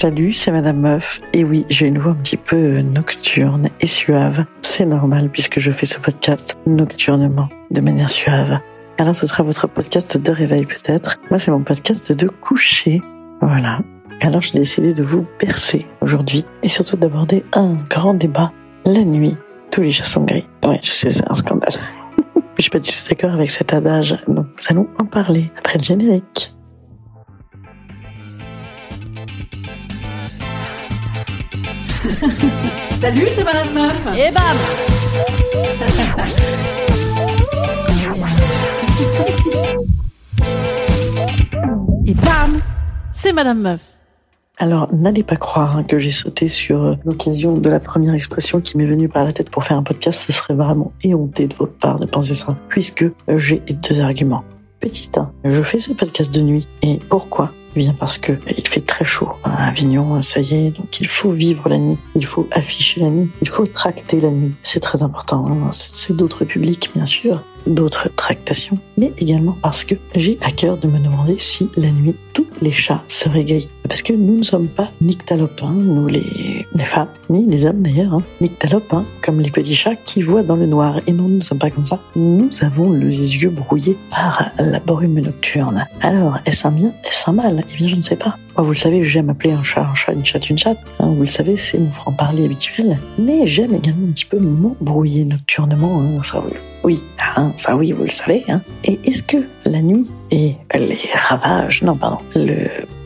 Salut, c'est Madame Meuf. Et oui, j'ai une voix un petit peu nocturne et suave. C'est normal puisque je fais ce podcast nocturnement, de manière suave. Alors ce sera votre podcast de réveil peut-être. Moi, c'est mon podcast de coucher. Voilà. Alors j'ai décidé de vous bercer aujourd'hui et surtout d'aborder un grand débat. La nuit, tous les chats sont gris. Ouais, je sais, c'est un scandale. je suis pas du tout d'accord avec cet adage. Donc nous allons en parler après le générique. Salut, c'est Madame Meuf. Et bam Et bam, c'est Madame Meuf. Alors, n'allez pas croire hein, que j'ai sauté sur euh, l'occasion de la première expression qui m'est venue par la tête pour faire un podcast. Ce serait vraiment éhonté de votre part de penser ça, puisque j'ai deux arguments. Petit 1, je fais ce podcast de nuit. Et pourquoi bien parce que il fait très chaud à Avignon, ça y est, donc il faut vivre la nuit, il faut afficher la nuit, il faut tracter la nuit. C'est très important. hein. C'est d'autres publics, bien sûr, d'autres tractations, mais également parce que j'ai à cœur de me demander si la nuit tous les chats seraient gris. Parce que nous ne sommes pas nyctalopes, nous les, les femmes, ni les hommes d'ailleurs, hein. nyctalopes, comme les petits chats qui voient dans le noir. Et non, nous ne sommes pas comme ça. Nous avons les yeux brouillés par la brume nocturne. Alors, est-ce un bien, est-ce un mal? Eh bien, je ne sais pas. Moi, vous le savez, j'aime appeler un chat un chat, une chatte une chatte. hein, vous le savez, c'est mon franc-parler habituel. Mais j'aime également un petit peu m'embrouiller nocturnement. hein, ça, oui. Oui, hein, ça oui, vous le savez. Hein. Et est-ce que la nuit et les ravages, non, pardon,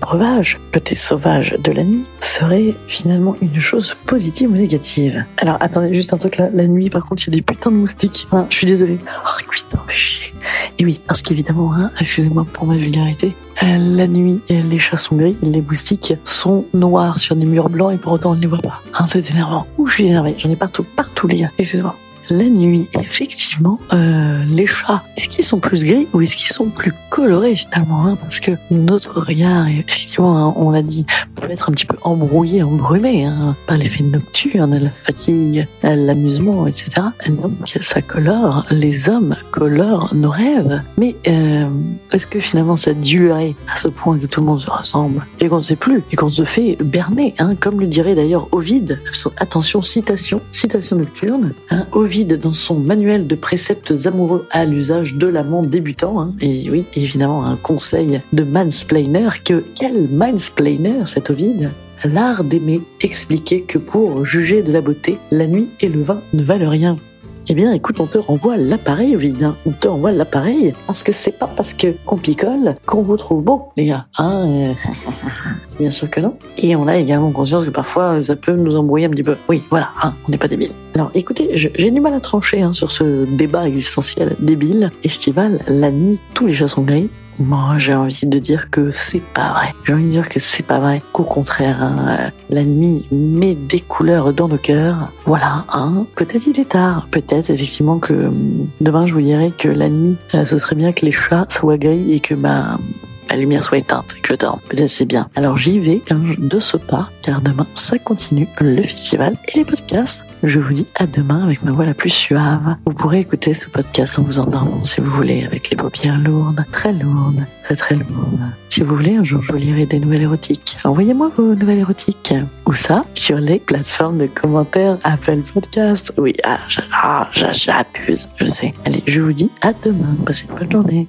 breuvage, côté sauvage de la nuit, serait finalement une chose positive ou négative Alors, attendez, juste un truc là. La nuit, par contre, il y a des putains de moustiques. Je suis désolé. Oh, putain, fait chier. Et oui, parce qu'évidemment, hein, excusez-moi pour ma vulgarité, euh, la nuit, les chats sont gris, les moustiques sont noirs sur des murs blancs et pour autant on ne les voit pas. Hein, c'est énervant. Ouh, je suis énervé. J'en ai partout, partout les gars. Excusez-moi. La nuit, effectivement, euh, les chats, est-ce qu'ils sont plus gris ou est-ce qu'ils sont plus colorés finalement hein Parce que notre regard, effectivement, hein, on l'a dit, peut être un petit peu embrouillé, embrumé hein, par l'effet nocturne, la fatigue, l'amusement, etc. Donc ça colore, les hommes colorent nos rêves. Mais euh, est-ce que finalement ça a duré à ce point que tout le monde se ressemble et qu'on ne sait plus et qu'on se fait berner, comme le dirait d'ailleurs Ovide. Attention, citation, citation nocturne. Hein, Dans son manuel de préceptes amoureux à l'usage de l'amant débutant. hein, et oui, évidemment, un conseil de mansplainer que quel mansplainer cet Ovide L'art d'aimer expliquait que pour juger de la beauté, la nuit et le vin ne valent rien. Eh bien, écoute, on te renvoie l'appareil, Ovide. hein. On te renvoie l'appareil parce que c'est pas parce que on picole qu'on vous trouve beau, les gars. Hein euh, Bien sûr que non. Et on a également conscience que parfois ça peut nous embrouiller un petit peu. Oui, voilà, hein, on n'est pas débile. Alors, écoutez, j'ai du mal à trancher hein, sur ce débat existentiel débile, estival. La nuit, tous les chats sont gris. Moi, j'ai envie de dire que c'est pas vrai. J'ai envie de dire que c'est pas vrai. Qu'au contraire, hein, euh, la nuit met des couleurs dans nos cœurs. Voilà, hein. Peut-être il est tard. Peut-être effectivement que hum, demain je vous dirai que la nuit, euh, ce serait bien que les chats soient gris et que ma lumière soit éteinte et que je dorme. Peut-être c'est bien. Alors j'y vais hein, de ce pas, car demain ça continue, le festival et les podcasts. Je vous dis à demain avec ma voix la plus suave. Vous pourrez écouter ce podcast en vous endormant si vous voulez, avec les paupières lourdes, très lourdes, très très lourdes. Si vous voulez, un jour je vous lirai des nouvelles érotiques. Envoyez-moi vos nouvelles érotiques. Où ça Sur les plateformes de commentaires Apple Podcast. Oui, ah, ah, j'abuse, je sais. Allez, je vous dis à demain. Passez une bonne journée.